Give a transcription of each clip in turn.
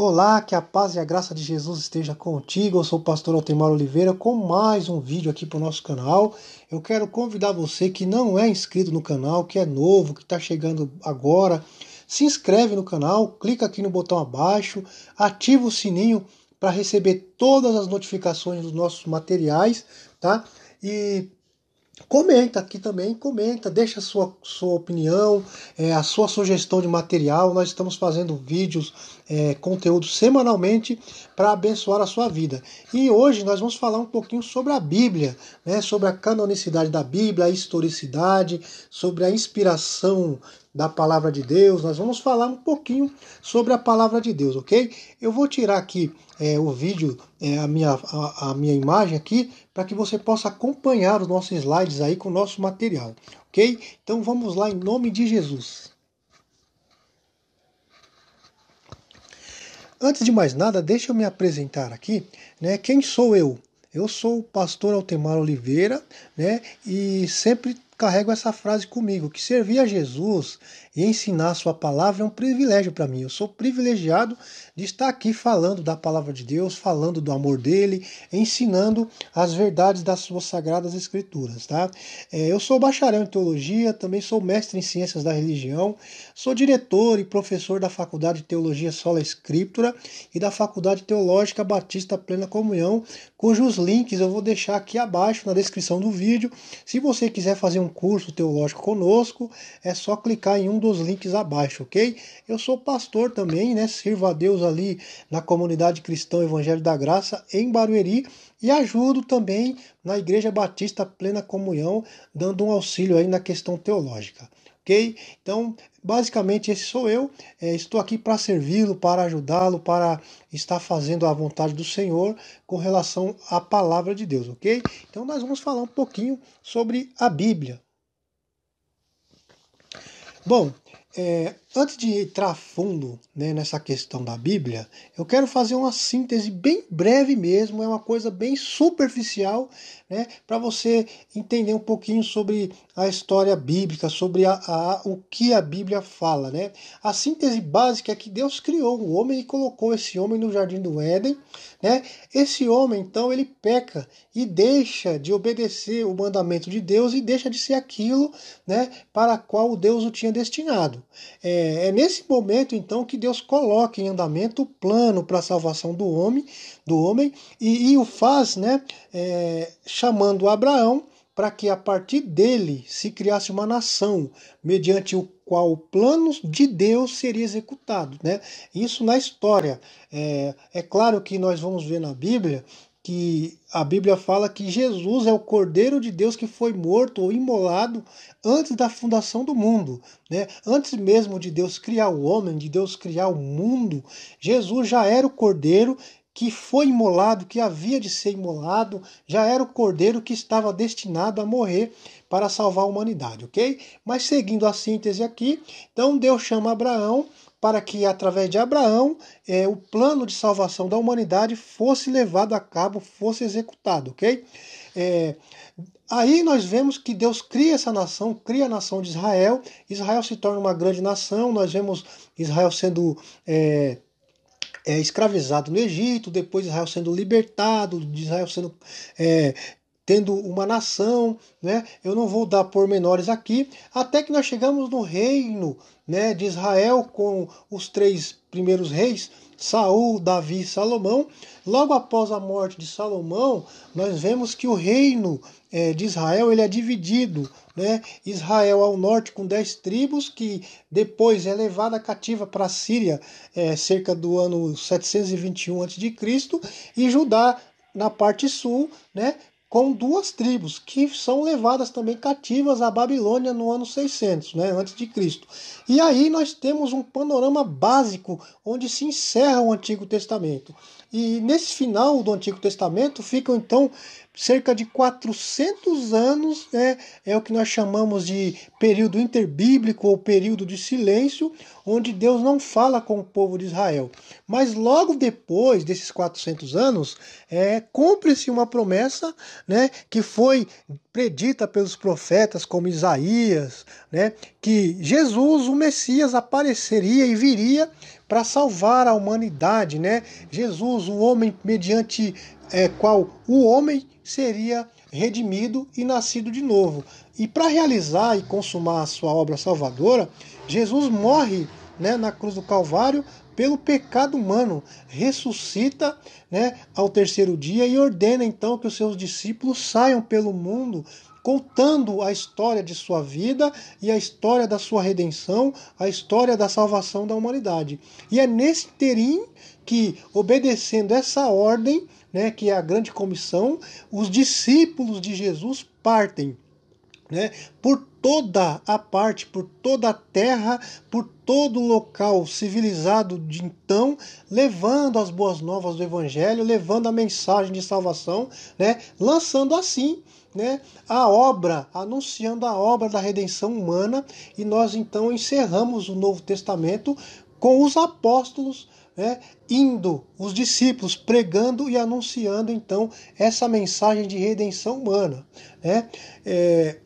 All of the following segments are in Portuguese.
Olá, que a paz e a graça de Jesus esteja contigo. Eu sou o pastor Altemar Oliveira com mais um vídeo aqui para o nosso canal. Eu quero convidar você que não é inscrito no canal, que é novo, que está chegando agora, se inscreve no canal, clica aqui no botão abaixo, ativa o sininho para receber todas as notificações dos nossos materiais, tá? E Comenta aqui também, comenta, deixa a sua, sua opinião, é, a sua sugestão de material. Nós estamos fazendo vídeos, é, conteúdo semanalmente para abençoar a sua vida. E hoje nós vamos falar um pouquinho sobre a Bíblia, né, sobre a canonicidade da Bíblia, a historicidade, sobre a inspiração da palavra de Deus. Nós vamos falar um pouquinho sobre a palavra de Deus, ok? Eu vou tirar aqui é, o vídeo, é, a, minha, a, a minha imagem aqui, para que você possa acompanhar os nossos slides aí com o nosso material, ok? Então vamos lá em nome de Jesus. Antes de mais nada, deixa eu me apresentar aqui, né? Quem sou eu? Eu sou o pastor Altemar Oliveira, né? E sempre carrego essa frase comigo, que servir a Jesus e ensinar a sua palavra é um privilégio para mim. Eu sou privilegiado de estar aqui falando da palavra de Deus, falando do amor dele, ensinando as verdades das suas sagradas escrituras, tá? É, eu sou bacharel em teologia, também sou mestre em ciências da religião, sou diretor e professor da Faculdade de Teologia Sola Escritura e da Faculdade Teológica Batista Plena Comunhão, cujos links eu vou deixar aqui abaixo na descrição do vídeo. Se você quiser fazer um curso teológico conosco, é só clicar em um dos links abaixo, ok? Eu sou pastor também, né? Sirvo a Deus ali na comunidade cristã Evangelho da Graça em Barueri e ajudo também na Igreja Batista Plena Comunhão, dando um auxílio aí na questão teológica. Ok? Então, basicamente, esse sou eu. É, estou aqui para servi-lo, para ajudá-lo, para estar fazendo a vontade do Senhor com relação à palavra de Deus, ok? Então, nós vamos falar um pouquinho sobre a Bíblia. Bom, é, antes de entrar fundo né, nessa questão da Bíblia, eu quero fazer uma síntese bem breve mesmo, é uma coisa bem superficial, né, para você entender um pouquinho sobre a história bíblica, sobre a, a, o que a Bíblia fala. Né? A síntese básica é que Deus criou o homem e colocou esse homem no jardim do Éden. Né? Esse homem, então, ele peca e deixa de obedecer o mandamento de Deus e deixa de ser aquilo né, para qual Deus o tinha destinado. É, é nesse momento, então, que Deus coloca em andamento o plano para a salvação do homem, do homem e, e o faz né, é, chamando Abraão para que a partir dele se criasse uma nação, mediante o qual o plano de Deus seria executado. Né? Isso na história. É, é claro que nós vamos ver na Bíblia que a Bíblia fala que Jesus é o Cordeiro de Deus que foi morto ou imolado antes da fundação do mundo. Né? Antes mesmo de Deus criar o homem, de Deus criar o mundo, Jesus já era o Cordeiro que foi imolado, que havia de ser imolado, já era o cordeiro que estava destinado a morrer para salvar a humanidade, ok? Mas seguindo a síntese aqui, então Deus chama Abraão para que, através de Abraão, é, o plano de salvação da humanidade fosse levado a cabo, fosse executado, ok? É, aí nós vemos que Deus cria essa nação, cria a nação de Israel, Israel se torna uma grande nação, nós vemos Israel sendo. É, é, escravizado no Egito, depois Israel sendo libertado, Israel sendo é, tendo uma nação, né? Eu não vou dar pormenores aqui, até que nós chegamos no reino, né, de Israel com os três primeiros reis, Saul, Davi e Salomão. Logo após a morte de Salomão, nós vemos que o reino é, de Israel ele é dividido. Né? Israel ao norte com dez tribos, que depois é levada cativa para a Síria é, cerca do ano 721 a.C., e Judá na parte sul, né, com duas tribos que são levadas também cativas à Babilônia no ano 600, né, antes de Cristo. E aí nós temos um panorama básico onde se encerra o Antigo Testamento. E nesse final do Antigo Testamento ficam então cerca de 400 anos, é, é o que nós chamamos de período interbíblico ou período de silêncio, onde Deus não fala com o povo de Israel. Mas logo depois desses 400 anos, é, cumpre-se uma promessa né, que foi predita pelos profetas como Isaías, né, que Jesus, o Messias, apareceria e viria para salvar a humanidade, né? Jesus, o homem mediante é, qual o homem seria redimido e nascido de novo. E para realizar e consumar a sua obra salvadora, Jesus morre né, na cruz do Calvário pelo pecado humano, ressuscita né, ao terceiro dia e ordena então que os seus discípulos saiam pelo mundo contando a história de sua vida e a história da sua redenção, a história da salvação da humanidade. E é nesse terim que, obedecendo essa ordem, né, que é a grande comissão, os discípulos de Jesus partem né, por toda a parte, por toda a terra, por todo o local civilizado de então, levando as boas novas do Evangelho, levando a mensagem de salvação, né, lançando assim né, a obra, anunciando a obra da redenção humana, e nós então encerramos o Novo Testamento com os apóstolos né, indo, os discípulos pregando e anunciando então essa mensagem de redenção humana. Né? É,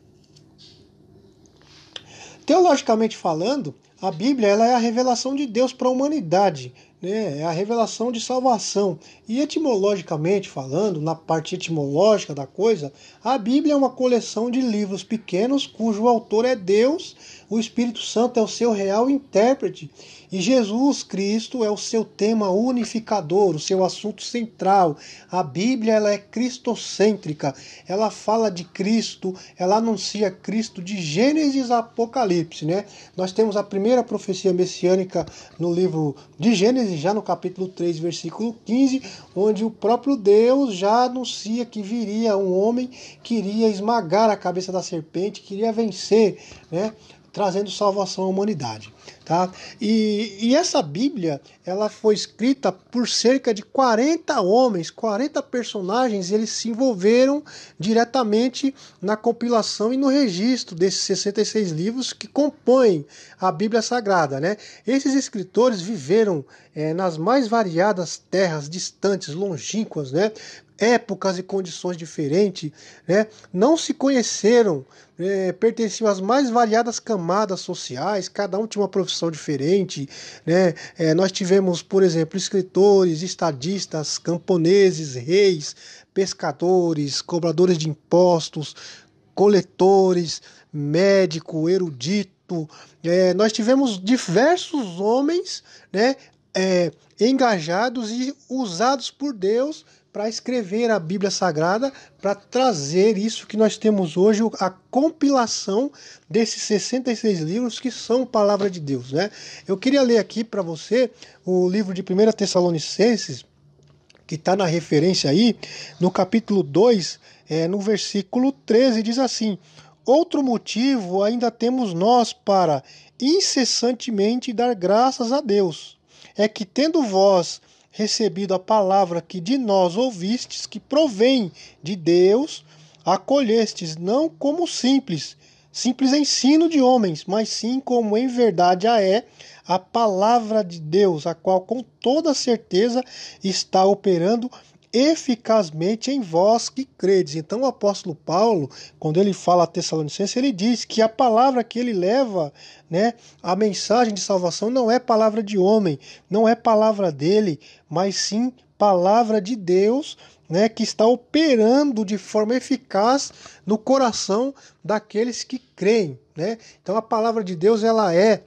Teologicamente falando, a Bíblia ela é a revelação de Deus para a humanidade, né? é a revelação de salvação. E etimologicamente falando, na parte etimológica da coisa, a Bíblia é uma coleção de livros pequenos cujo autor é Deus, o Espírito Santo é o seu real intérprete e Jesus Cristo é o seu tema unificador, o seu assunto central. A Bíblia ela é cristocêntrica. Ela fala de Cristo, ela anuncia Cristo de Gênesis a Apocalipse, né? Nós temos a primeira profecia messiânica no livro de Gênesis, já no capítulo 3, versículo 15, onde o próprio Deus já anuncia que viria um homem que iria esmagar a cabeça da serpente, queria vencer, né? Trazendo salvação à humanidade. Tá? E, e, essa Bíblia ela foi escrita por cerca de 40 homens, 40 personagens, eles se envolveram diretamente na compilação e no registro desses 66 livros que compõem a Bíblia Sagrada. Né? Esses escritores viveram é, nas mais variadas terras distantes, longínquas, né? Épocas e condições diferentes, né? não se conheceram, é, pertenciam às mais variadas camadas sociais, cada um tinha uma profissão diferente. Né? É, nós tivemos, por exemplo, escritores, estadistas, camponeses, reis, pescadores, cobradores de impostos, coletores, médico, erudito. É, nós tivemos diversos homens né, é, engajados e usados por Deus para escrever a Bíblia Sagrada, para trazer isso que nós temos hoje, a compilação desses 66 livros que são palavra de Deus. Né? Eu queria ler aqui para você o livro de 1 Tessalonicenses, que está na referência aí, no capítulo 2, é, no versículo 13, diz assim: Outro motivo ainda temos nós para incessantemente dar graças a Deus, é que tendo vós recebido a palavra que de nós ouvistes, que provém de Deus, acolhestes não como simples, simples ensino de homens, mas sim como em verdade a é a palavra de Deus, a qual com toda certeza está operando eficazmente em vós que credes. Então o apóstolo Paulo, quando ele fala a Tessalonicense, ele diz que a palavra que ele leva, né, a mensagem de salvação não é palavra de homem, não é palavra dele, mas sim palavra de Deus, né, que está operando de forma eficaz no coração daqueles que creem, né? Então a palavra de Deus ela é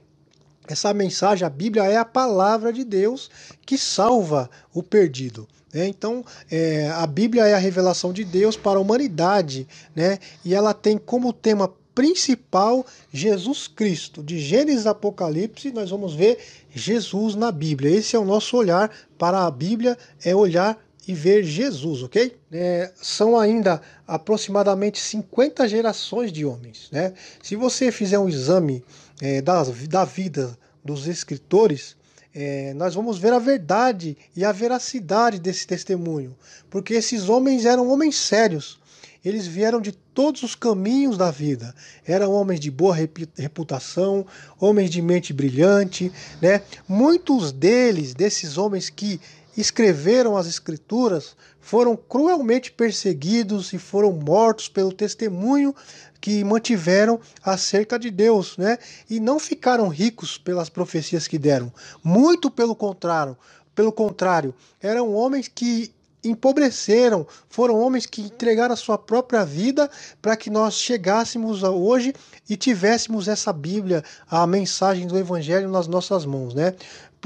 essa mensagem, a Bíblia é a palavra de Deus que salva o perdido. Né? Então, é, a Bíblia é a revelação de Deus para a humanidade, né? e ela tem como tema principal Jesus Cristo. De Gênesis a Apocalipse, nós vamos ver Jesus na Bíblia. Esse é o nosso olhar para a Bíblia, é olhar e ver Jesus, ok? É, são ainda aproximadamente 50 gerações de homens. Né? Se você fizer um exame é, da, da vida dos escritores, é, nós vamos ver a verdade e a veracidade desse testemunho, porque esses homens eram homens sérios. Eles vieram de todos os caminhos da vida. Eram homens de boa reputação, homens de mente brilhante, né? Muitos deles, desses homens que escreveram as Escrituras foram cruelmente perseguidos e foram mortos pelo testemunho que mantiveram acerca de Deus, né? E não ficaram ricos pelas profecias que deram. Muito pelo contrário, pelo contrário, eram homens que empobreceram, foram homens que entregaram a sua própria vida para que nós chegássemos hoje e tivéssemos essa Bíblia, a mensagem do Evangelho nas nossas mãos, né?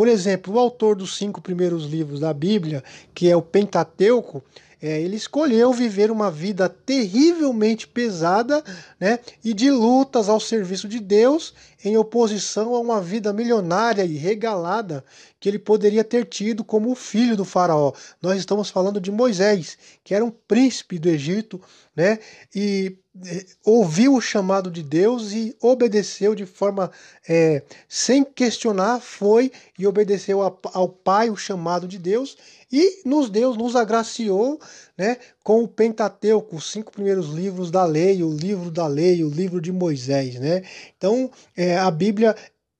Por exemplo, o autor dos cinco primeiros livros da Bíblia, que é o Pentateuco, é, ele escolheu viver uma vida terrivelmente pesada né, e de lutas ao serviço de Deus, em oposição a uma vida milionária e regalada que ele poderia ter tido como filho do faraó. Nós estamos falando de Moisés, que era um príncipe do Egito, né? E é, ouviu o chamado de Deus e obedeceu de forma é, sem questionar, foi e obedeceu ao Pai o chamado de Deus e nos Deus nos agraciou né, com o Pentateuco, os cinco primeiros livros da lei, o livro da lei, o livro de Moisés. Né? Então é, a Bíblia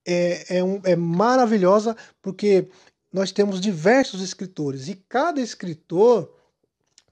é, é, um, é maravilhosa porque nós temos diversos escritores e cada escritor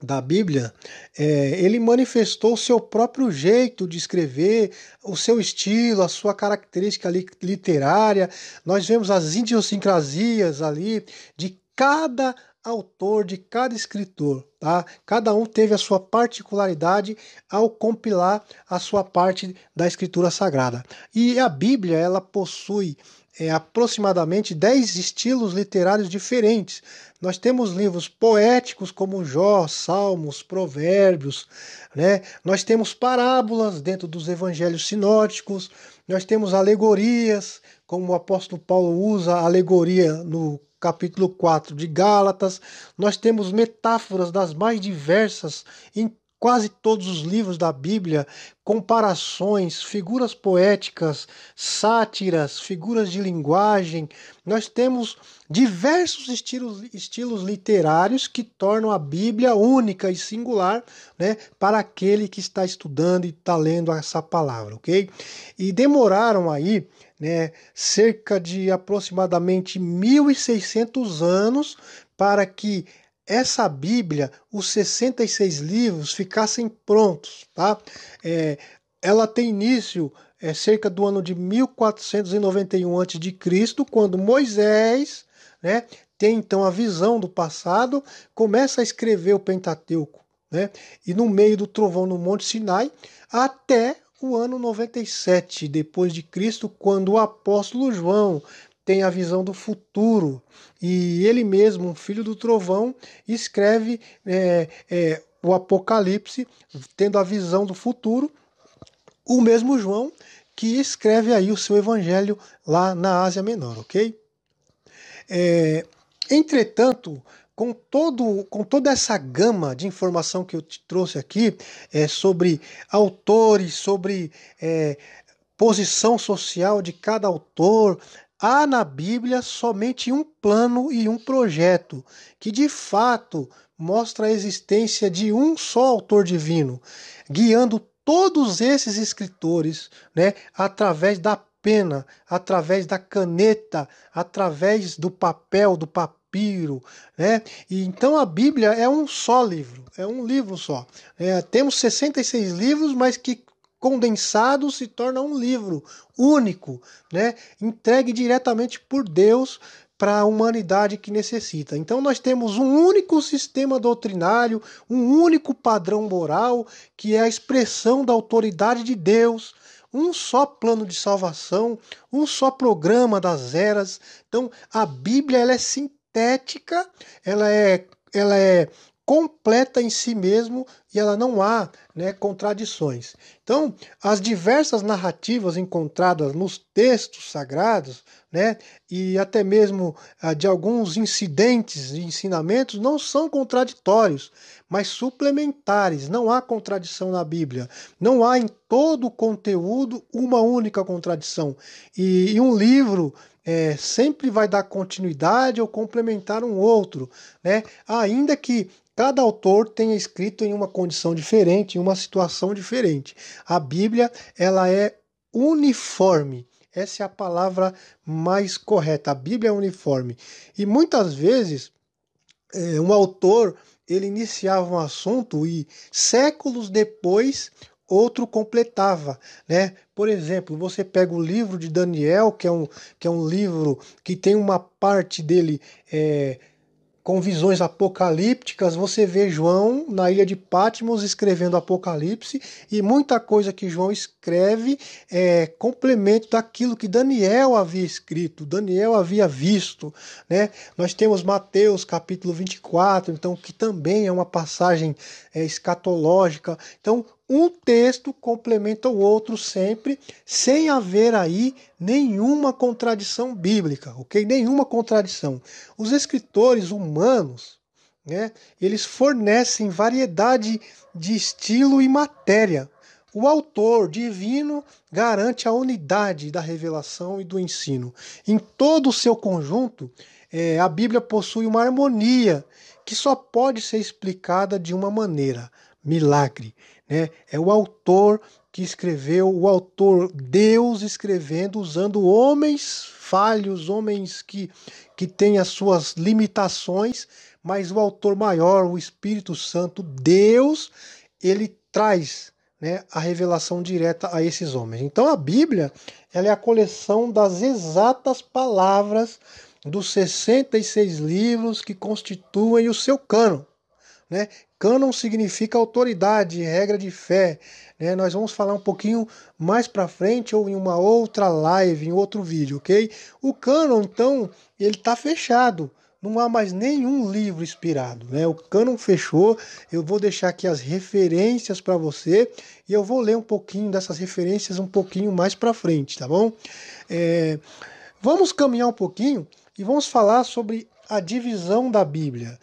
da Bíblia, é, ele manifestou o seu próprio jeito de escrever, o seu estilo, a sua característica literária. Nós vemos as idiosincrasias ali de cada autor, de cada escritor, tá? Cada um teve a sua particularidade ao compilar a sua parte da escritura sagrada. E a Bíblia, ela possui é, aproximadamente 10 estilos literários diferentes. Nós temos livros poéticos como Jó, Salmos, Provérbios, né? Nós temos parábolas dentro dos evangelhos sinóticos, nós temos alegorias, como o apóstolo Paulo usa alegoria no capítulo 4 de Gálatas. Nós temos metáforas das mais diversas em quase todos os livros da Bíblia, comparações, figuras poéticas, sátiras, figuras de linguagem. Nós temos diversos estilos, estilos literários que tornam a Bíblia única e singular né, para aquele que está estudando e está lendo essa palavra, ok? E demoraram aí né, cerca de aproximadamente 1.600 anos para que essa Bíblia, os 66 livros, ficassem prontos. Tá? É, ela tem início é, cerca do ano de 1491 a.C., quando Moisés né, tem então a visão do passado, começa a escrever o Pentateuco. Né? E no meio do trovão no Monte Sinai, até o ano 97 depois de Cristo, quando o apóstolo João tem a visão do futuro e ele mesmo, filho do trovão, escreve é, é, o Apocalipse, tendo a visão do futuro. O mesmo João que escreve aí o seu evangelho lá na Ásia Menor, ok? É, entretanto, com, todo, com toda essa gama de informação que eu te trouxe aqui é, sobre autores, sobre é, posição social de cada autor, há na Bíblia somente um plano e um projeto que de fato mostra a existência de um só autor divino, guiando todos esses escritores né, através da pena, através da caneta, através do papel, do papiro, né? E então a Bíblia é um só livro, é um livro só. É, temos 66 livros, mas que condensados se torna um livro único, né? Entregue diretamente por Deus para a humanidade que necessita. Então nós temos um único sistema doutrinário, um único padrão moral, que é a expressão da autoridade de Deus, um só plano de salvação, um só programa das eras. Então a Bíblia ela é sintética, ela é, ela é completa em si mesmo e ela não há né, contradições. Então, as diversas narrativas encontradas nos textos sagrados, né, e até mesmo ah, de alguns incidentes e ensinamentos, não são contraditórios, mas suplementares. Não há contradição na Bíblia. Não há em todo o conteúdo uma única contradição. E, e um livro é, sempre vai dar continuidade ou complementar um outro, né? Ainda que cada autor tenha escrito em uma condição diferente, em uma situação diferente. A Bíblia ela é uniforme. Essa é a palavra mais correta. A Bíblia é uniforme. E muitas vezes é, um autor ele iniciava um assunto e séculos depois outro completava, né? Por exemplo, você pega o livro de Daniel, que é um, que é um livro que tem uma parte dele é, com visões apocalípticas, você vê João na ilha de Patmos escrevendo Apocalipse e muita coisa que João escreve é complemento daquilo que Daniel havia escrito, Daniel havia visto, né? Nós temos Mateus capítulo 24, então que também é uma passagem é, escatológica. Então, um texto complementa o outro sempre, sem haver aí nenhuma contradição bíblica, ok? Nenhuma contradição. Os escritores humanos, né, eles fornecem variedade de estilo e matéria. O autor divino garante a unidade da revelação e do ensino. Em todo o seu conjunto, é, a Bíblia possui uma harmonia que só pode ser explicada de uma maneira: milagre. Né? É o autor que escreveu, o autor Deus escrevendo, usando homens falhos, homens que, que têm as suas limitações, mas o autor maior, o Espírito Santo, Deus, ele traz né, a revelação direta a esses homens. Então a Bíblia ela é a coleção das exatas palavras dos 66 livros que constituem o seu cânon. Né? Cânon significa autoridade, regra de fé. Né? Nós vamos falar um pouquinho mais para frente ou em uma outra live, em outro vídeo, ok? O cânon, então, ele está fechado. Não há mais nenhum livro inspirado, né? O cânon fechou. Eu vou deixar aqui as referências para você e eu vou ler um pouquinho dessas referências um pouquinho mais para frente, tá bom? É... Vamos caminhar um pouquinho e vamos falar sobre a divisão da Bíblia.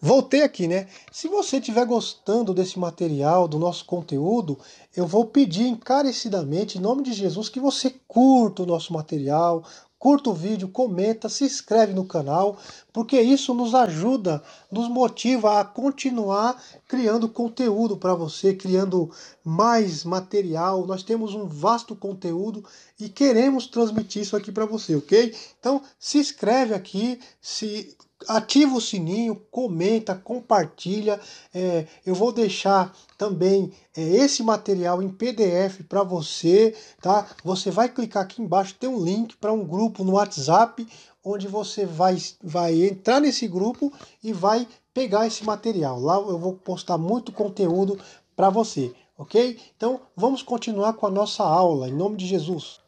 Voltei aqui, né? Se você estiver gostando desse material, do nosso conteúdo, eu vou pedir encarecidamente, em nome de Jesus, que você curta o nosso material, curta o vídeo, comenta, se inscreve no canal, porque isso nos ajuda, nos motiva a continuar criando conteúdo para você, criando mais material. Nós temos um vasto conteúdo e queremos transmitir isso aqui para você, ok? Então se inscreve aqui, se ativa o sininho, comenta, compartilha. É, eu vou deixar também é, esse material em PDF para você, tá? Você vai clicar aqui embaixo, tem um link para um grupo no WhatsApp, onde você vai, vai entrar nesse grupo e vai pegar esse material. Lá eu vou postar muito conteúdo para você, ok? Então vamos continuar com a nossa aula, em nome de Jesus.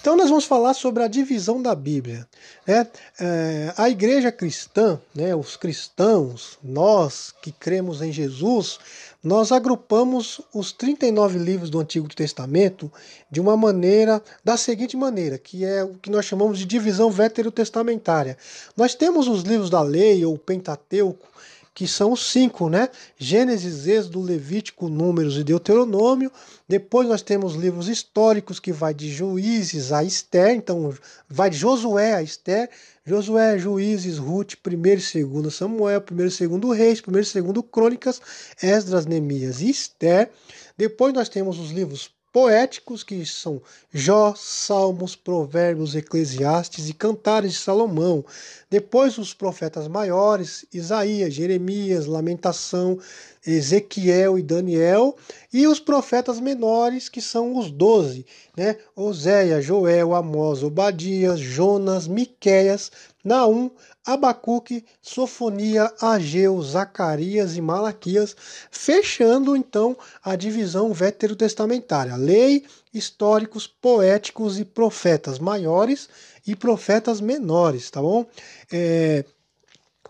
Então nós vamos falar sobre a divisão da Bíblia. Né? É, a igreja cristã, né, os cristãos, nós que cremos em Jesus, nós agrupamos os 39 livros do Antigo Testamento de uma maneira, da seguinte maneira, que é o que nós chamamos de divisão veterotestamentária. Nós temos os livros da lei ou Pentateuco, que são os cinco, né? Gênesis, Êxodo, Levítico, Números e Deuteronômio. Depois nós temos livros históricos que vai de Juízes a Esther, então vai de Josué a Esther, Josué, Juízes, Ruth, 1 e 2 Samuel, 1 e 2 Reis, 1 e 2 Crônicas, Esdras, Neemias e Esther. Depois nós temos os livros poéticos, que são Jó, Salmos, Provérbios, Eclesiastes e Cantares de Salomão. Depois os profetas maiores, Isaías, Jeremias, Lamentação, Ezequiel e Daniel, e os profetas menores, que são os doze, né? Oséia, Joel, Amós, Obadias, Jonas, Miqueias, Naum, Abacuque, Sofonia, Ageu, Zacarias e Malaquias, fechando então a divisão veterotestamentária: lei, históricos, poéticos e profetas maiores e profetas menores, tá bom? É,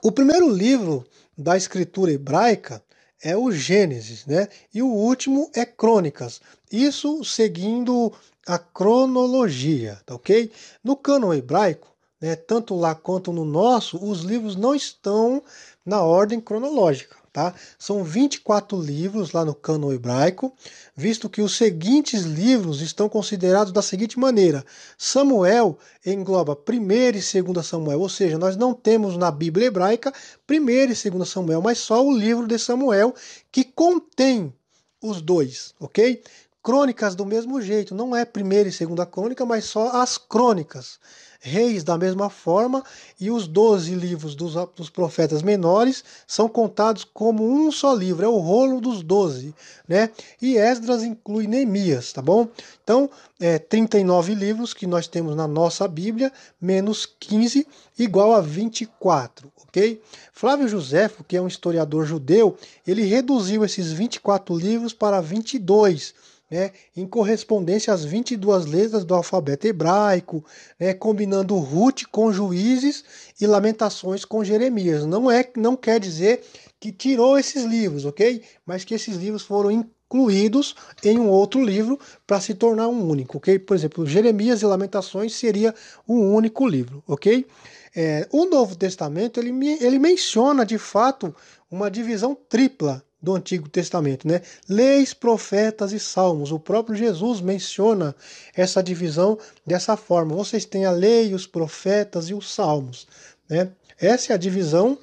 o primeiro livro da escritura hebraica é o Gênesis, né? E o último é Crônicas. Isso seguindo a cronologia, tá ok? No cânon hebraico, né, tanto lá quanto no nosso, os livros não estão na ordem cronológica. Tá? São 24 livros lá no cano hebraico, visto que os seguintes livros estão considerados da seguinte maneira: Samuel engloba 1 e 2 Samuel, ou seja, nós não temos na Bíblia hebraica 1 e 2 Samuel, mas só o livro de Samuel que contém os dois, ok? crônicas do mesmo jeito, não é primeira e segunda crônica, mas só as crônicas. Reis da mesma forma, e os doze livros dos, dos, profetas menores são contados como um só livro, é o rolo dos doze, né? E Esdras inclui Neemias, tá bom? Então, é, 39 livros que nós temos na nossa Bíblia, menos 15, igual a 24, ok? Flávio Josefo, que é um historiador judeu, ele reduziu esses 24 livros para 22, né, em correspondência às 22 letras do alfabeto hebraico, né, combinando Ruth com Juízes e Lamentações com Jeremias. Não é, não quer dizer que tirou esses livros, ok? Mas que esses livros foram incluídos em um outro livro para se tornar um único, ok? Por exemplo, Jeremias e Lamentações seria um único livro, ok? É, o Novo Testamento ele, ele menciona de fato uma divisão tripla do Antigo Testamento, né? Leis, profetas e salmos. O próprio Jesus menciona essa divisão dessa forma. Vocês têm a lei, os profetas e os salmos, né? Essa é a divisão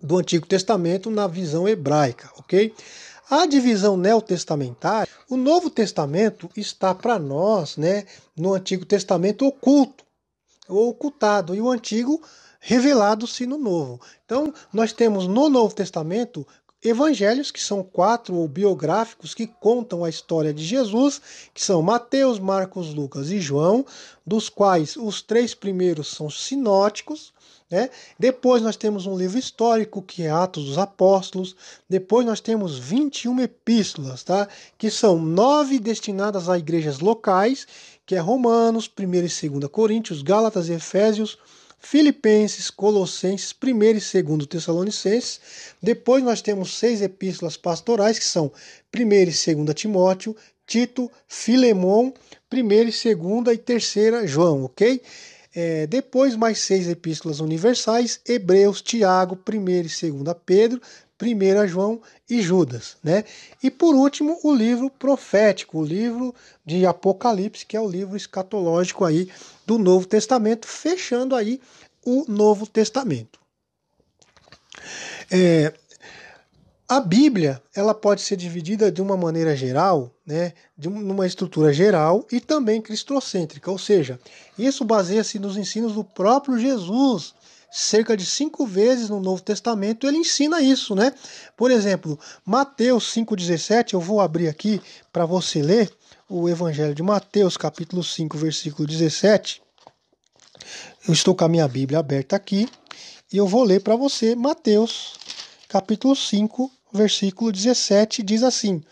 do Antigo Testamento na visão hebraica, ok? A divisão neotestamentária, o Novo Testamento está para nós, né, no Antigo Testamento oculto, ou ocultado, e o Antigo revelado-se no Novo. Então, nós temos no Novo Testamento evangelhos, que são quatro biográficos que contam a história de Jesus, que são Mateus, Marcos, Lucas e João, dos quais os três primeiros são sinóticos. Né? Depois nós temos um livro histórico, que é Atos dos Apóstolos. Depois nós temos 21 epístolas, tá? que são nove destinadas a igrejas locais, que é Romanos, 1 e 2 Coríntios, Gálatas e Efésios, Filipenses, Colossenses, 1 e 2 Tessalonicenses. Depois nós temos seis epístolas pastorais, que são 1 e 2 Timóteo, Tito, Filemon, 1 e 2 e 3 João, ok? É, depois mais seis epístolas universais, Hebreus, Tiago, 1 e 2 Pedro, 1 João e Judas, né? E por último, o livro profético, o livro de Apocalipse, que é o livro escatológico aí do Novo Testamento, fechando aí o Novo Testamento. É, a Bíblia ela pode ser dividida de uma maneira geral, né, de uma estrutura geral e também cristocêntrica, ou seja, isso baseia-se nos ensinos do próprio Jesus cerca de cinco vezes no Novo Testamento ele ensina isso, né? Por exemplo, Mateus 5,17, eu vou abrir aqui para você ler o Evangelho de Mateus, capítulo 5, versículo 17. Eu estou com a minha Bíblia aberta aqui e eu vou ler para você Mateus, capítulo 5, versículo 17, diz assim: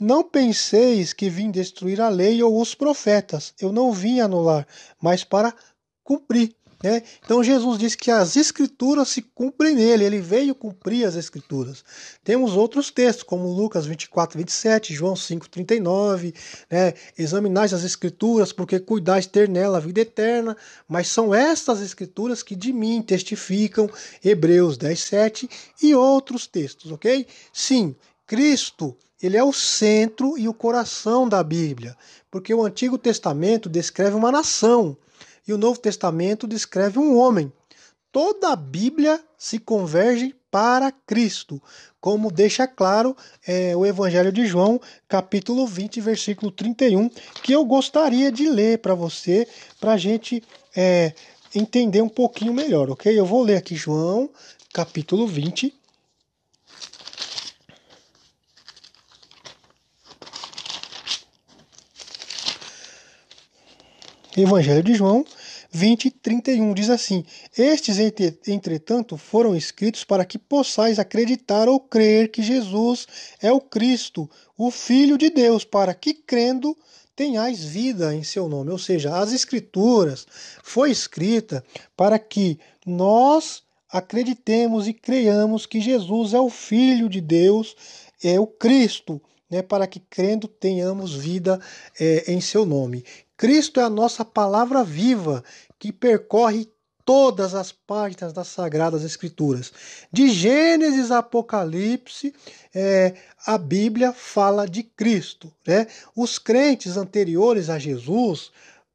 Não penseis que vim destruir a lei ou os profetas, eu não vim anular, mas para cumprir. Né? Então Jesus disse que as escrituras se cumprem nele, ele veio cumprir as escrituras. Temos outros textos, como Lucas 24, 27, João 5, 39, né? examinais as escrituras, porque cuidais ter nela a vida eterna, mas são estas escrituras que de mim testificam, Hebreus 10, 7 e outros textos, ok? Sim, Cristo ele é o centro e o coração da Bíblia, porque o Antigo Testamento descreve uma nação e o Novo Testamento descreve um homem. Toda a Bíblia se converge para Cristo, como deixa claro é, o Evangelho de João, capítulo 20, versículo 31, que eu gostaria de ler para você, para a gente é, entender um pouquinho melhor, ok? Eu vou ler aqui João, capítulo 20, Evangelho de João 20, 31 diz assim: Estes, entretanto, foram escritos para que possais acreditar ou crer que Jesus é o Cristo, o Filho de Deus, para que crendo tenhais vida em seu nome. Ou seja, as Escrituras foi escrita para que nós acreditemos e creiamos que Jesus é o Filho de Deus, é o Cristo, né, para que crendo tenhamos vida é, em seu nome. Cristo é a nossa palavra viva que percorre todas as páginas das Sagradas Escrituras. De Gênesis a Apocalipse, é, a Bíblia fala de Cristo. Né? Os crentes anteriores a Jesus,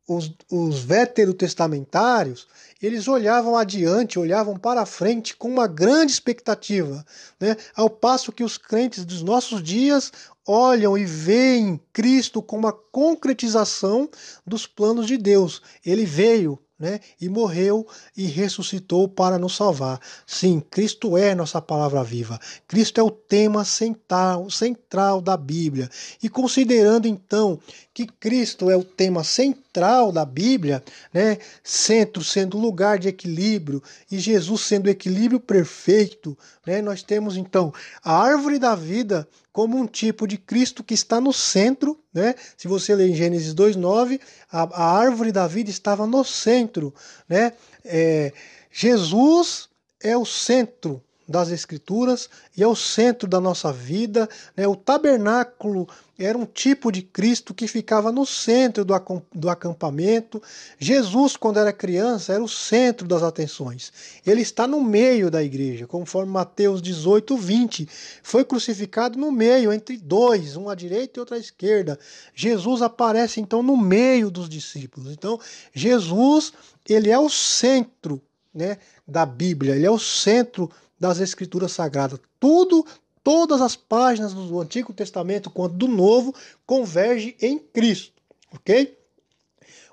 os, os veterotestamentários, eles olhavam adiante, olhavam para frente com uma grande expectativa, né? ao passo que os crentes dos nossos dias olham e veem Cristo como a concretização dos planos de Deus. Ele veio, né? E morreu e ressuscitou para nos salvar. Sim, Cristo é nossa palavra viva. Cristo é o tema central, central da Bíblia. E considerando então que Cristo é o tema central da Bíblia, né? Centro sendo lugar de equilíbrio e Jesus sendo o equilíbrio perfeito, né? Nós temos então a árvore da vida como um tipo de Cristo que está no centro, né? Se você ler em Gênesis 2:9, a, a árvore da vida estava no centro, né? É, Jesus é o centro das Escrituras e é o centro da nossa vida. Né? O tabernáculo era um tipo de Cristo que ficava no centro do, acampamento. Jesus, quando era criança, era o centro das atenções. Ele está no meio da igreja, conforme Mateus 18, 20. Foi crucificado no meio, entre dois, um à direita e outro à esquerda. Jesus aparece então no meio dos discípulos. Então, Jesus, ele é o centro né, da Bíblia, ele é o centro das Escrituras Sagradas. Tudo, todas as páginas do Antigo Testamento quanto do Novo converge em Cristo, ok?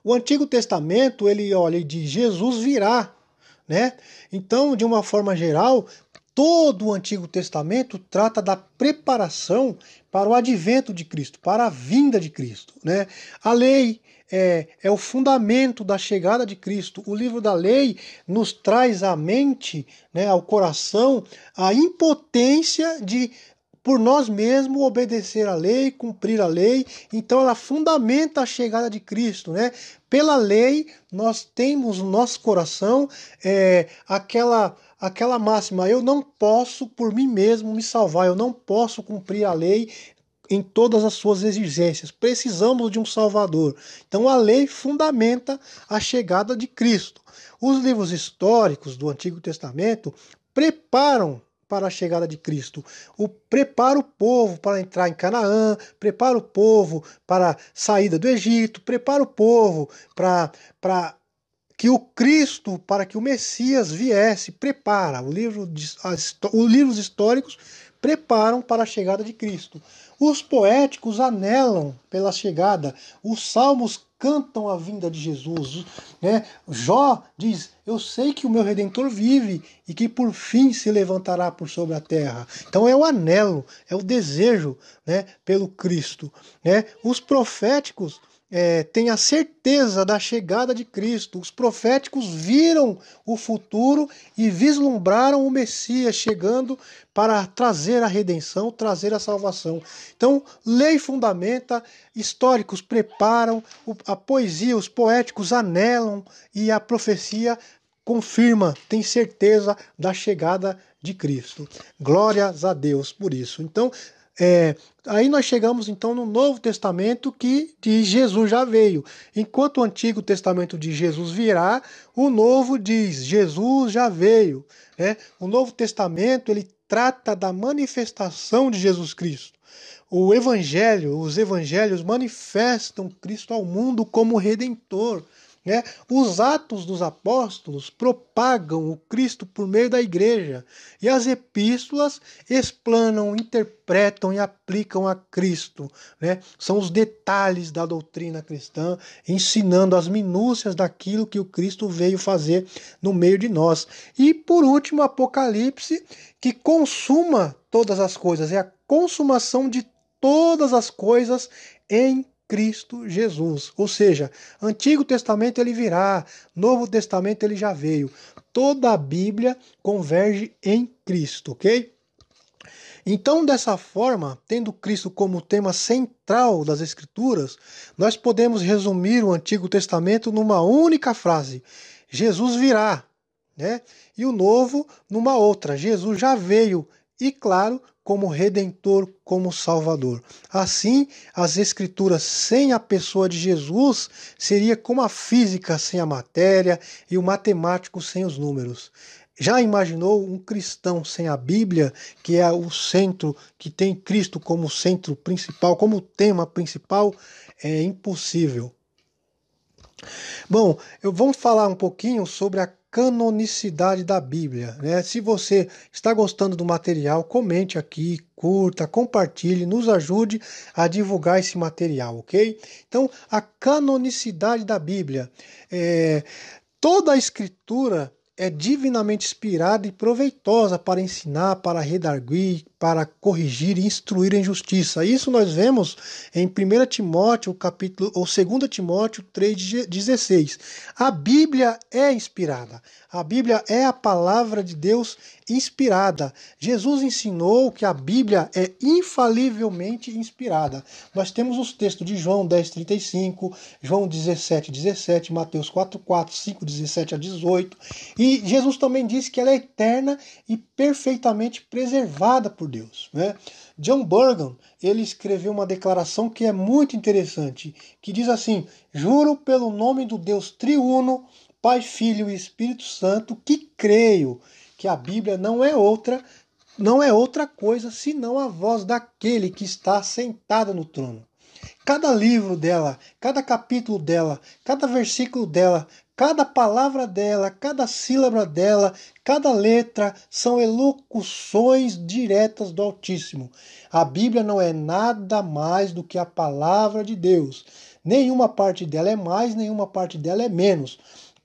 O Antigo Testamento ele olha de Jesus virá, né? Então, de uma forma geral, todo o Antigo Testamento trata da preparação para o advento de Cristo, para a vinda de Cristo, né? A lei, é, é o fundamento da chegada de Cristo. O livro da lei nos traz à mente, né, ao coração, a impotência de por nós mesmos obedecer a lei, cumprir a lei. Então ela fundamenta a chegada de Cristo, né? Pela lei nós temos no nosso coração é, aquela aquela máxima: eu não posso por mim mesmo me salvar, eu não posso cumprir a lei, em todas as suas exigências. Precisamos de um Salvador. Então a lei fundamenta a chegada de Cristo. Os livros históricos do Antigo Testamento preparam para a chegada de Cristo. O prepara o povo para entrar em Canaã, prepara o povo para a saída do Egito, prepara o povo para para que o Cristo, para que o Messias viesse, prepara. O livro os livros históricos preparam para a chegada de Cristo. Os poéticos anelam pela chegada, os salmos cantam a vinda de Jesus. Né? Jó diz: Eu sei que o meu redentor vive e que por fim se levantará por sobre a terra. Então é o anelo, é o desejo né, pelo Cristo. Né? Os proféticos é, tem a certeza da chegada de Cristo. Os proféticos viram o futuro e vislumbraram o Messias chegando para trazer a redenção, trazer a salvação. Então, lei fundamenta, históricos preparam, a poesia, os poéticos anelam e a profecia confirma, tem certeza da chegada de Cristo. Glórias a Deus por isso. Então, é, aí nós chegamos então no Novo Testamento que diz Jesus já veio. Enquanto o Antigo Testamento diz Jesus virá, o Novo diz Jesus já veio. Né? O Novo Testamento ele trata da manifestação de Jesus Cristo. O Evangelho, os Evangelhos manifestam Cristo ao mundo como Redentor. Né? Os atos dos apóstolos propagam o Cristo por meio da igreja e as epístolas explanam, interpretam e aplicam a Cristo. Né? São os detalhes da doutrina cristã, ensinando as minúcias daquilo que o Cristo veio fazer no meio de nós. E por último, Apocalipse, que consuma todas as coisas, é a consumação de todas as coisas em Cristo Jesus. Ou seja, Antigo Testamento ele virá, Novo Testamento ele já veio. Toda a Bíblia converge em Cristo, ok? Então, dessa forma, tendo Cristo como tema central das Escrituras, nós podemos resumir o Antigo Testamento numa única frase: Jesus virá, né? E o Novo numa outra: Jesus já veio. E claro, como redentor, como salvador. Assim, as escrituras sem a pessoa de Jesus seria como a física sem a matéria e o matemático sem os números. Já imaginou um cristão sem a Bíblia, que é o centro, que tem Cristo como centro principal, como tema principal? É impossível. Bom, eu vamos falar um pouquinho sobre a canonicidade da Bíblia. Né? Se você está gostando do material, comente aqui, curta, compartilhe, nos ajude a divulgar esse material, ok? Então, a canonicidade da Bíblia. É, toda a escritura é divinamente inspirada e proveitosa para ensinar, para redarguir, para corrigir e instruir em justiça. Isso nós vemos em 1 Timóteo, capítulo, ou 2 Timóteo 3,16. A Bíblia é inspirada. A Bíblia é a palavra de Deus inspirada. Jesus ensinou que a Bíblia é infalivelmente inspirada. Nós temos os textos de João 10:35, João 17:17, Mateus 4:4, 5:17 a 18. E Jesus também disse que ela é eterna e perfeitamente preservada por Deus, né? John Burgon, ele escreveu uma declaração que é muito interessante, que diz assim: "Juro pelo nome do Deus triuno, Pai, Filho e Espírito Santo, que creio que a Bíblia não é outra, não é outra coisa senão a voz daquele que está sentado no trono. Cada livro dela, cada capítulo dela, cada versículo dela, cada palavra dela, cada sílaba dela, cada letra são elocuções diretas do Altíssimo. A Bíblia não é nada mais do que a palavra de Deus. Nenhuma parte dela é mais, nenhuma parte dela é menos.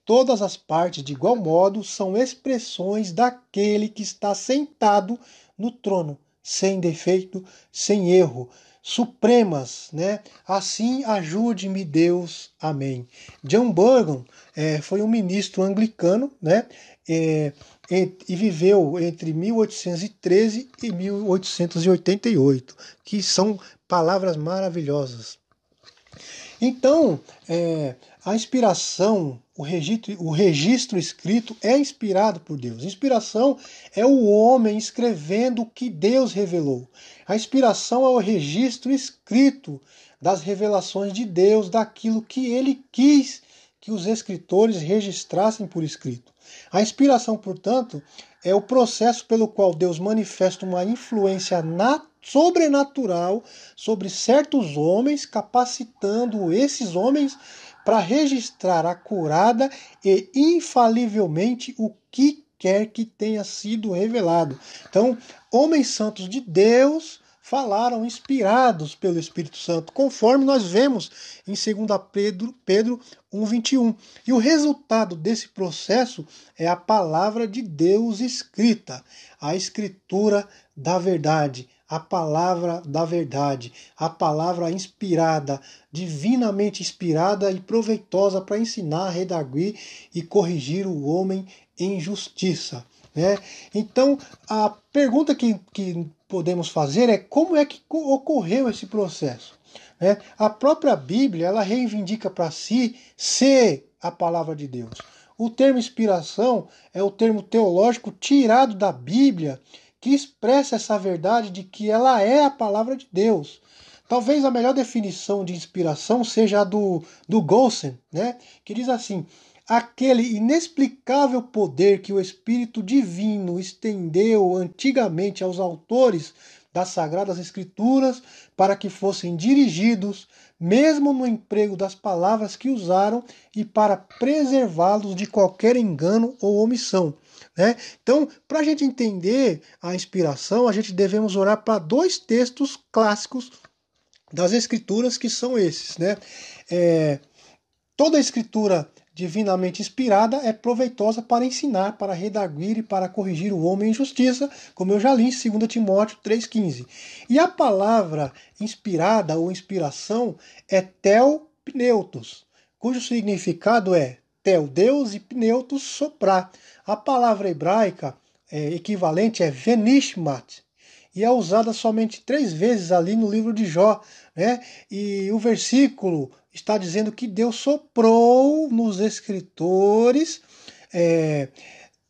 Todas as partes, de igual modo, são expressões daquele que está sentado no trono, sem defeito, sem erro, supremas, né? Assim ajude-me Deus, amém. John Burgon é, foi um ministro anglicano, né? É, e, viveu entre 1813 e 1888, que são palavras maravilhosas. Então, é, a inspiração, o registro, o registro escrito é inspirado por Deus. Inspiração é o homem escrevendo o que Deus revelou. A inspiração é o registro escrito das revelações de Deus, daquilo que ele quis que os escritores registrassem por escrito. A inspiração, portanto, é o processo pelo qual Deus manifesta uma influência sobrenatural sobre certos homens, capacitando esses homens para registrar acurada e infalivelmente o que quer que tenha sido revelado. Então, homens santos de Deus falaram inspirados pelo Espírito Santo, conforme nós vemos em 2 Pedro, Pedro 1,21. E o resultado desse processo é a palavra de Deus escrita, a escritura da verdade, a palavra da verdade, a palavra inspirada, divinamente inspirada e proveitosa para ensinar, redarguir e corrigir o homem em justiça. Né? Então, a pergunta que, que podemos fazer é como é que ocorreu esse processo. Né? A própria Bíblia ela reivindica para si ser a palavra de Deus. O termo inspiração é o termo teológico tirado da Bíblia que expressa essa verdade de que ela é a palavra de Deus. Talvez a melhor definição de inspiração seja a do, do Gossen, né? que diz assim: aquele inexplicável poder que o Espírito Divino estendeu antigamente aos autores das Sagradas Escrituras para que fossem dirigidos, mesmo no emprego das palavras que usaram, e para preservá-los de qualquer engano ou omissão. Né? Então, para a gente entender a inspiração, a gente devemos orar para dois textos clássicos das Escrituras que são esses. Né? É, toda a Escritura divinamente inspirada é proveitosa para ensinar, para redarguir e para corrigir o homem em justiça, como eu já li em 2 Timóteo 3,15. E a palavra inspirada ou inspiração é telpneutos, cujo significado é tel, Deus, e pneutos, soprar. A palavra hebraica é, equivalente é venishmat, e é usada somente três vezes ali no livro de Jó. Né? E o versículo está dizendo que Deus soprou nos escritores é,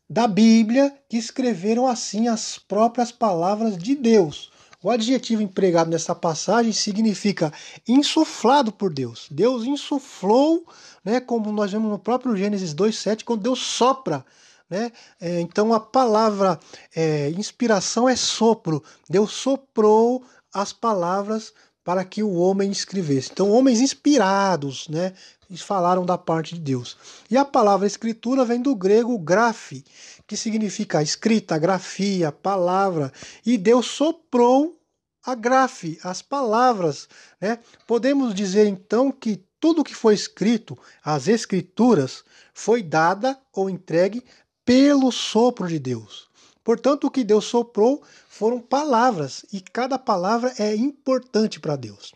da Bíblia que escreveram assim as próprias palavras de Deus. O adjetivo empregado nessa passagem significa insuflado por Deus. Deus insuflou, né, como nós vemos no próprio Gênesis 2,7, quando Deus sopra. Né? É, então a palavra é, inspiração é sopro. Deus soprou as palavras para que o homem escrevesse. Então, homens inspirados, né? falaram da parte de Deus. E a palavra escritura vem do grego graphe, que significa escrita, grafia, palavra. E Deus soprou a grafe, as palavras. Né? Podemos dizer então que tudo que foi escrito, as escrituras, foi dada ou entregue pelo sopro de Deus. Portanto, o que Deus soprou foram palavras, e cada palavra é importante para Deus.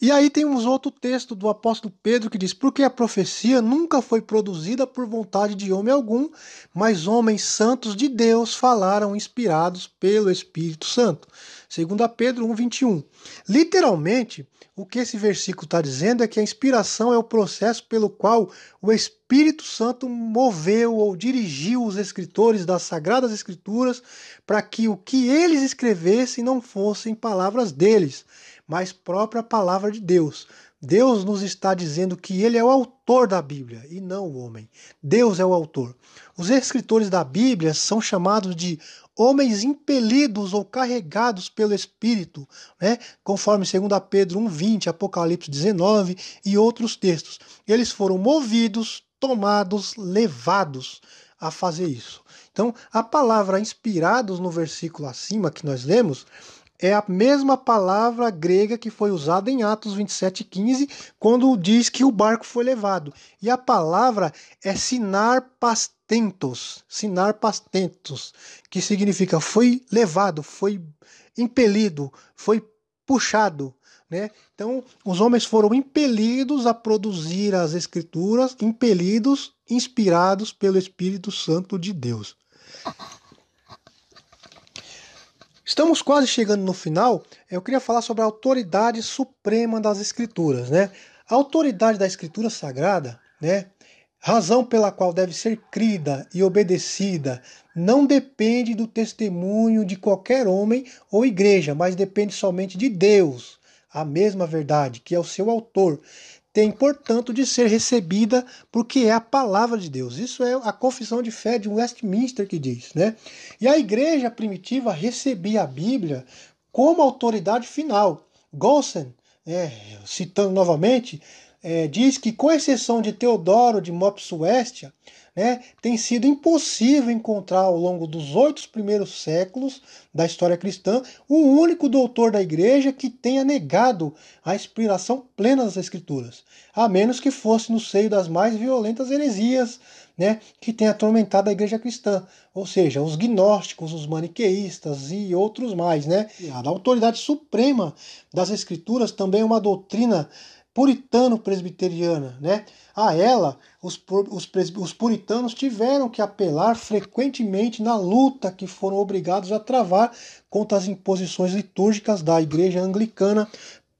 E aí temos outro texto do apóstolo Pedro que diz: Porque a profecia nunca foi produzida por vontade de homem algum, mas homens santos de Deus falaram inspirados pelo Espírito Santo. Segundo Pedro 1:21. Literalmente, o que esse versículo está dizendo é que a inspiração é o processo pelo qual o Espírito Santo moveu ou dirigiu os escritores das Sagradas Escrituras para que o que eles escrevessem não fossem palavras deles, mas própria palavra de Deus. Deus nos está dizendo que ele é o autor da Bíblia e não o homem. Deus é o autor. Os escritores da Bíblia são chamados de homens impelidos ou carregados pelo Espírito, né? conforme 2 Pedro 1,20, Apocalipse 19 e outros textos. Eles foram movidos, tomados, levados a fazer isso. Então, a palavra inspirados no versículo acima que nós lemos é a mesma palavra grega que foi usada em Atos 27,15, quando diz que o barco foi levado. E a palavra é sinar pastentos, sinar pastentos, que significa foi levado, foi impelido, foi puxado. Né? Então, os homens foram impelidos a produzir as escrituras, impelidos, inspirados pelo Espírito Santo de Deus. Estamos quase chegando no final. Eu queria falar sobre a autoridade suprema das Escrituras, né? A autoridade da Escritura Sagrada, né? Razão pela qual deve ser crida e obedecida não depende do testemunho de qualquer homem ou igreja, mas depende somente de Deus, a mesma verdade, que é o seu autor tem, portanto, de ser recebida porque é a palavra de Deus. Isso é a confissão de fé de Westminster que diz, né? E a igreja primitiva recebia a Bíblia como autoridade final. Gossen, é, citando novamente, é, diz que, com exceção de Teodoro de Mopsuestia, né, tem sido impossível encontrar ao longo dos oito primeiros séculos da história cristã um único doutor da igreja que tenha negado a inspiração plena das Escrituras, a menos que fosse no seio das mais violentas heresias né, que tem atormentado a igreja cristã, ou seja, os gnósticos, os maniqueístas e outros mais. Né? A autoridade suprema das Escrituras também é uma doutrina puritano-presbiteriana. Né? A ela, os, os, os puritanos tiveram que apelar frequentemente na luta que foram obrigados a travar contra as imposições litúrgicas da igreja anglicana,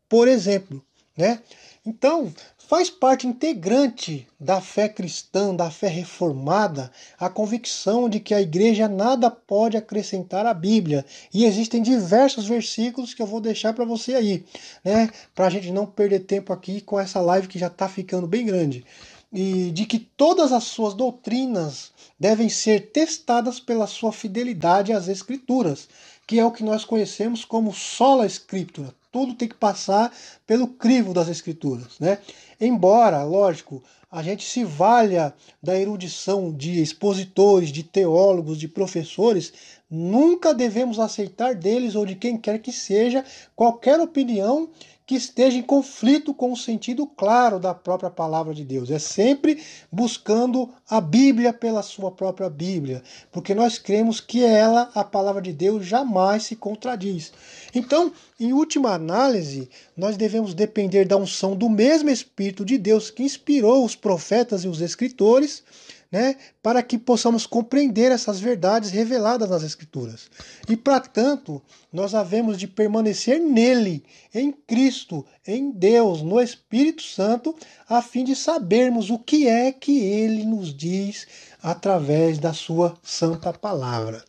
por exemplo. Né? Então, Faz parte integrante da fé cristã, da fé reformada, a convicção de que a igreja nada pode acrescentar à Bíblia. E existem diversos versículos que eu vou deixar para você aí, né? Para a gente não perder tempo aqui com essa live que já está ficando bem grande. E de que todas as suas doutrinas devem ser testadas pela sua fidelidade às Escrituras, que é o que nós conhecemos como sola Escritura. Tudo tem que passar pelo crivo das Escrituras, né? Embora, lógico, a gente se valha da erudição de expositores, de teólogos, de professores, nunca devemos aceitar deles ou de quem quer que seja qualquer opinião que esteja em conflito com o sentido claro da própria palavra de Deus. É sempre buscando a Bíblia pela sua própria Bíblia, porque nós cremos que ela, a palavra de Deus, jamais se contradiz. Então, em última análise, nós devemos depender da unção do mesmo Espírito de Deus que inspirou os profetas e os escritores né, para que possamos compreender essas verdades reveladas nas Escrituras. E para tanto, nós havemos de permanecer nele, em Cristo, em Deus, no Espírito Santo, a fim de sabermos o que é que ele nos diz através da sua santa palavra.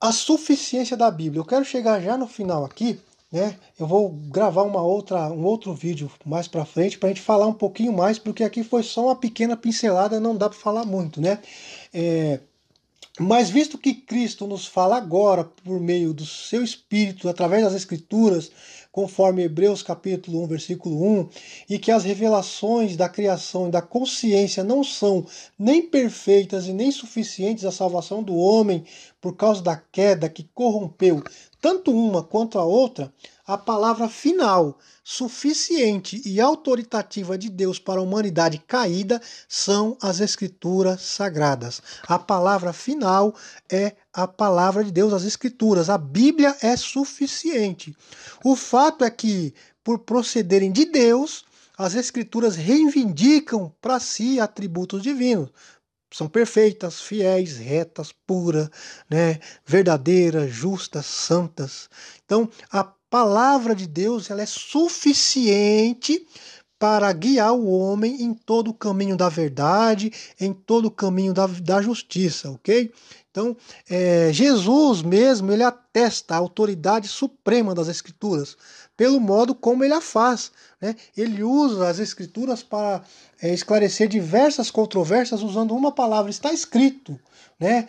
A suficiência da Bíblia. Eu quero chegar já no final aqui né? Eu vou gravar uma outra, um outro vídeo mais para frente para a gente falar um pouquinho mais, porque aqui foi só uma pequena pincelada, não dá para falar muito, né? É, Mas visto que Cristo nos fala agora por meio do seu Espírito, através das Escrituras, conforme Hebreus capítulo 1, versículo 1, e que as revelações da criação e da consciência não são nem perfeitas e nem suficientes à salvação do homem por causa da queda que corrompeu tanto uma quanto a outra, a palavra final, suficiente e autoritativa de Deus para a humanidade caída são as Escrituras sagradas. A palavra final é a palavra de Deus, as Escrituras. A Bíblia é suficiente. O fato é que, por procederem de Deus, as Escrituras reivindicam para si atributos divinos são perfeitas, fiéis, retas, puras, né, verdadeiras, justas, santas. Então, a palavra de Deus ela é suficiente para guiar o homem em todo o caminho da verdade, em todo o caminho da, da justiça, ok? Então, é, Jesus mesmo, ele atesta a autoridade suprema das Escrituras, pelo modo como ele a faz. Né? Ele usa as Escrituras para é, esclarecer diversas controvérsias usando uma palavra, está escrito. Né?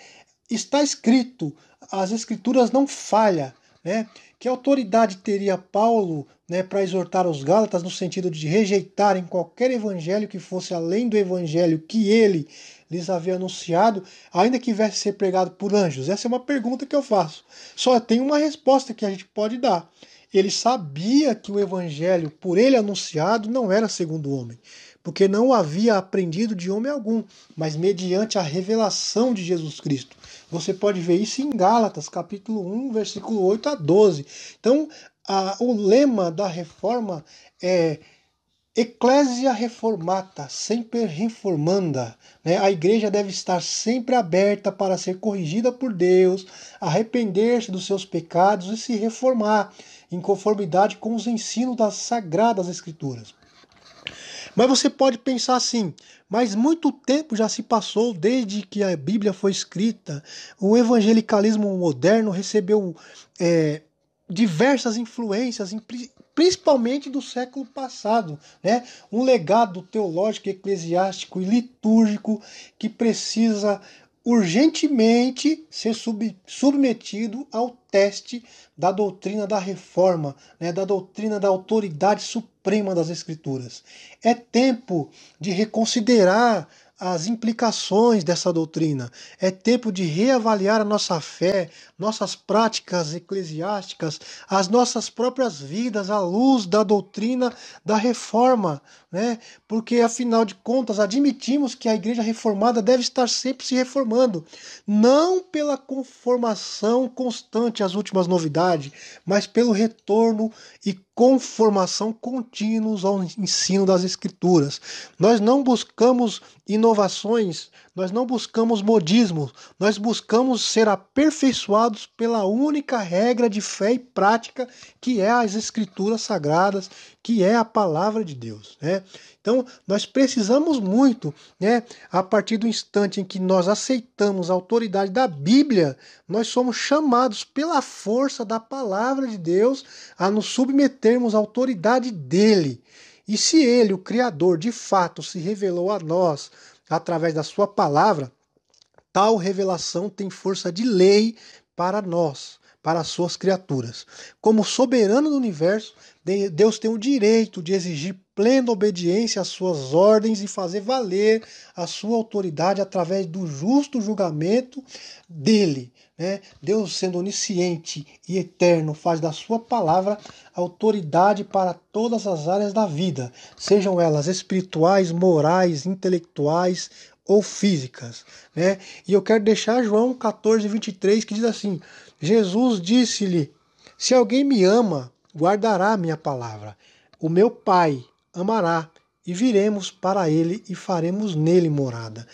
Está escrito, as Escrituras não falham. Né? Que autoridade teria Paulo né, para exortar os Gálatas no sentido de rejeitarem qualquer evangelho que fosse além do evangelho que ele lhes havia anunciado, ainda que viesse ser pregado por anjos? Essa é uma pergunta que eu faço. Só tem uma resposta que a gente pode dar. Ele sabia que o evangelho por ele anunciado não era segundo o homem, porque não havia aprendido de homem algum, mas mediante a revelação de Jesus Cristo. Você pode ver isso em Gálatas, capítulo 1, versículo 8 a 12. Então, a, o lema da reforma é Ecclesia reformata, sempre reformanda. Né? A igreja deve estar sempre aberta para ser corrigida por Deus, arrepender-se dos seus pecados e se reformar, em conformidade com os ensinos das sagradas Escrituras. Mas você pode pensar assim: mas muito tempo já se passou desde que a Bíblia foi escrita. O evangelicalismo moderno recebeu é, diversas influências, principalmente do século passado, né? Um legado teológico, eclesiástico e litúrgico que precisa urgentemente ser sub, submetido ao teste da doutrina da reforma, né, da doutrina da autoridade suprema das Escrituras. É tempo de reconsiderar as implicações dessa doutrina. É tempo de reavaliar a nossa fé, nossas práticas eclesiásticas, as nossas próprias vidas à luz da doutrina da reforma, né? Porque afinal de contas admitimos que a igreja reformada deve estar sempre se reformando, não pela conformação constante às últimas novidades, mas pelo retorno e conformação contínuos ao ensino das Escrituras. Nós não buscamos inovações, nós não buscamos modismo, nós buscamos ser aperfeiçoados pela única regra de fé e prática que é as Escrituras Sagradas, que é a palavra de Deus. Né? Então, nós precisamos muito, né, a partir do instante em que nós aceitamos a autoridade da Bíblia, nós somos chamados pela força da palavra de Deus a nos submetermos à autoridade dele. E se ele, o Criador, de fato se revelou a nós através da sua palavra, tal revelação tem força de lei para nós para as suas criaturas. Como soberano do universo, Deus tem o direito de exigir plena obediência às suas ordens e fazer valer a sua autoridade através do justo julgamento dele. Né? Deus, sendo onisciente e eterno, faz da sua palavra autoridade para todas as áreas da vida, sejam elas espirituais, morais, intelectuais ou físicas. Né? E eu quero deixar João 14, 23, que diz assim: Jesus disse-lhe: Se alguém me ama, guardará minha palavra. O meu Pai amará, e viremos para ele e faremos nele morada.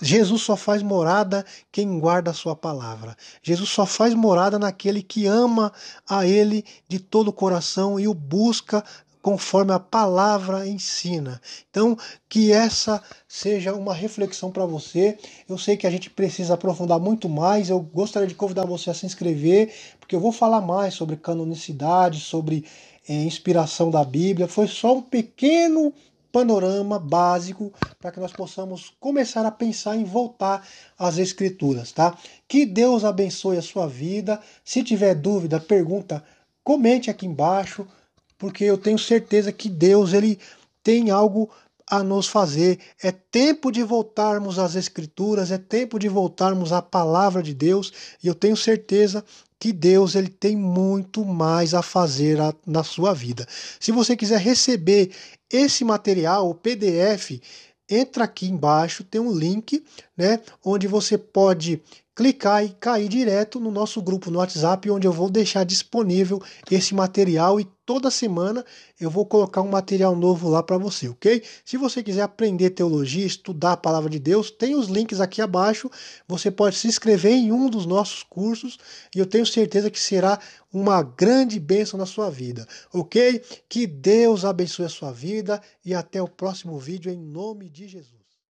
Jesus só faz morada quem guarda a sua palavra. Jesus só faz morada naquele que ama a ele de todo o coração e o busca conforme a palavra ensina. Então, que essa seja uma reflexão para você. Eu sei que a gente precisa aprofundar muito mais. Eu gostaria de convidar você a se inscrever, porque eu vou falar mais sobre canonicidade, sobre é, inspiração da Bíblia. Foi só um pequeno panorama básico para que nós possamos começar a pensar em voltar às escrituras, tá? Que Deus abençoe a sua vida. Se tiver dúvida, pergunta, comente aqui embaixo, porque eu tenho certeza que Deus ele tem algo a nos fazer. É tempo de voltarmos às Escrituras, é tempo de voltarmos à palavra de Deus, e eu tenho certeza que Deus ele tem muito mais a fazer a, na sua vida. Se você quiser receber esse material, o PDF, entra aqui embaixo, tem um link, né, onde você pode clicar e cair direto no nosso grupo no WhatsApp, onde eu vou deixar disponível esse material e toda semana eu vou colocar um material novo lá para você, ok? Se você quiser aprender teologia, estudar a palavra de Deus, tem os links aqui abaixo. Você pode se inscrever em um dos nossos cursos e eu tenho certeza que será uma grande bênção na sua vida, ok? Que Deus abençoe a sua vida e até o próximo vídeo em nome de Jesus.